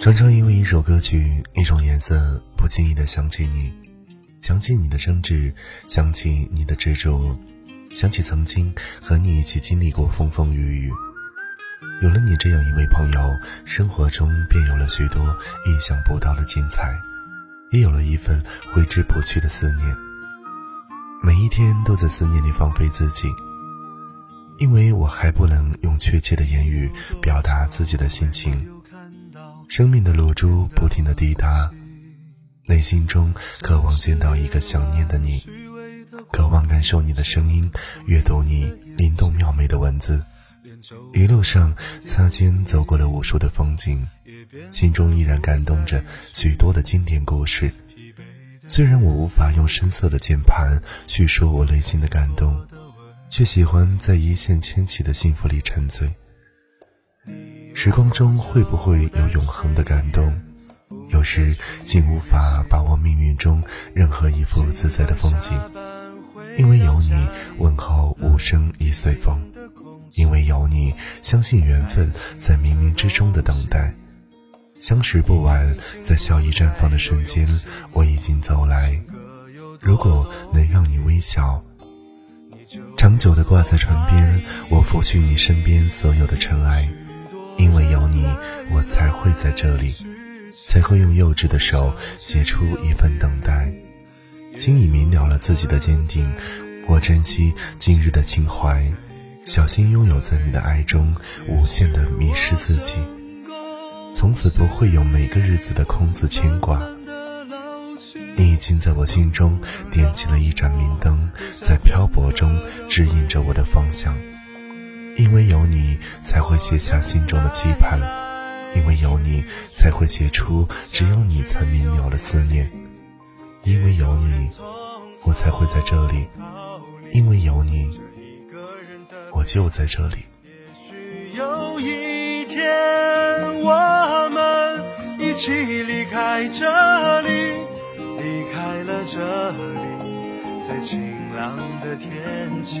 常常因为一首歌曲、一种颜色，不经意的想起你，想起你的争执，想起你的执着，想起曾经和你一起经历过风风雨雨。有了你这样一位朋友，生活中便有了许多意想不到的精彩，也有了一份挥之不去的思念。每一天都在思念里放飞自己，因为我还不能用确切的言语表达自己的心情。生命的露珠不停的滴答，内心中渴望见到一个想念的你，渴望感受你的声音，阅读你灵动妙美的文字。一路上擦肩走过了无数的风景，心中依然感动着许多的经典故事。虽然我无法用深色的键盘叙述我内心的感动，却喜欢在一线牵起的幸福里沉醉。时光中会不会有永恒的感动？有时竟无法把握命运中任何一幅自在的风景，因为有你，问候无声已随风；因为有你，相信缘分在冥冥之中的等待。相识不晚，在笑意绽放的瞬间，我已经走来。如果能让你微笑，长久的挂在唇边，我拂去你身边所有的尘埃。因为有你，我才会在这里，才会用幼稚的手写出一份等待。心已明了了自己的坚定，我珍惜今日的情怀，小心拥有在你的爱中，无限的迷失自己。从此不会有每个日子的空自牵挂。你已经在我心中点起了一盏明灯，在漂泊中指引着我的方向。因为有你，才会写下心中的期盼；因为有你，才会写出只有你才明了的思念；因为有你，我才会在这里；因为有你，我就在这里。也许有一天，我们一起离开这里，离开了这里，在晴朗的天气。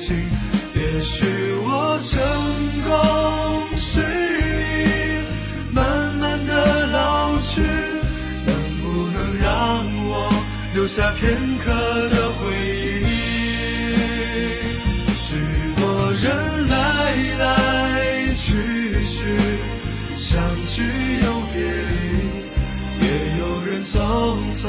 情。也许我成功失意，慢慢的老去，能不能让我留下片刻的回忆？许多人来来去去，相聚又别离，也有人。匆匆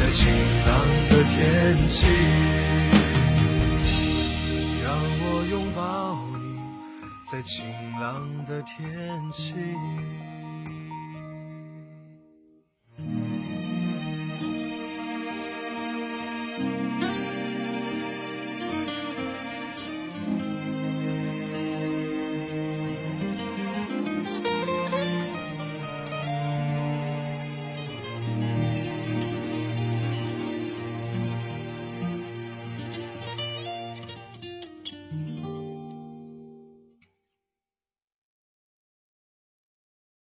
在晴朗的天气。让我拥抱你，在晴朗的天气。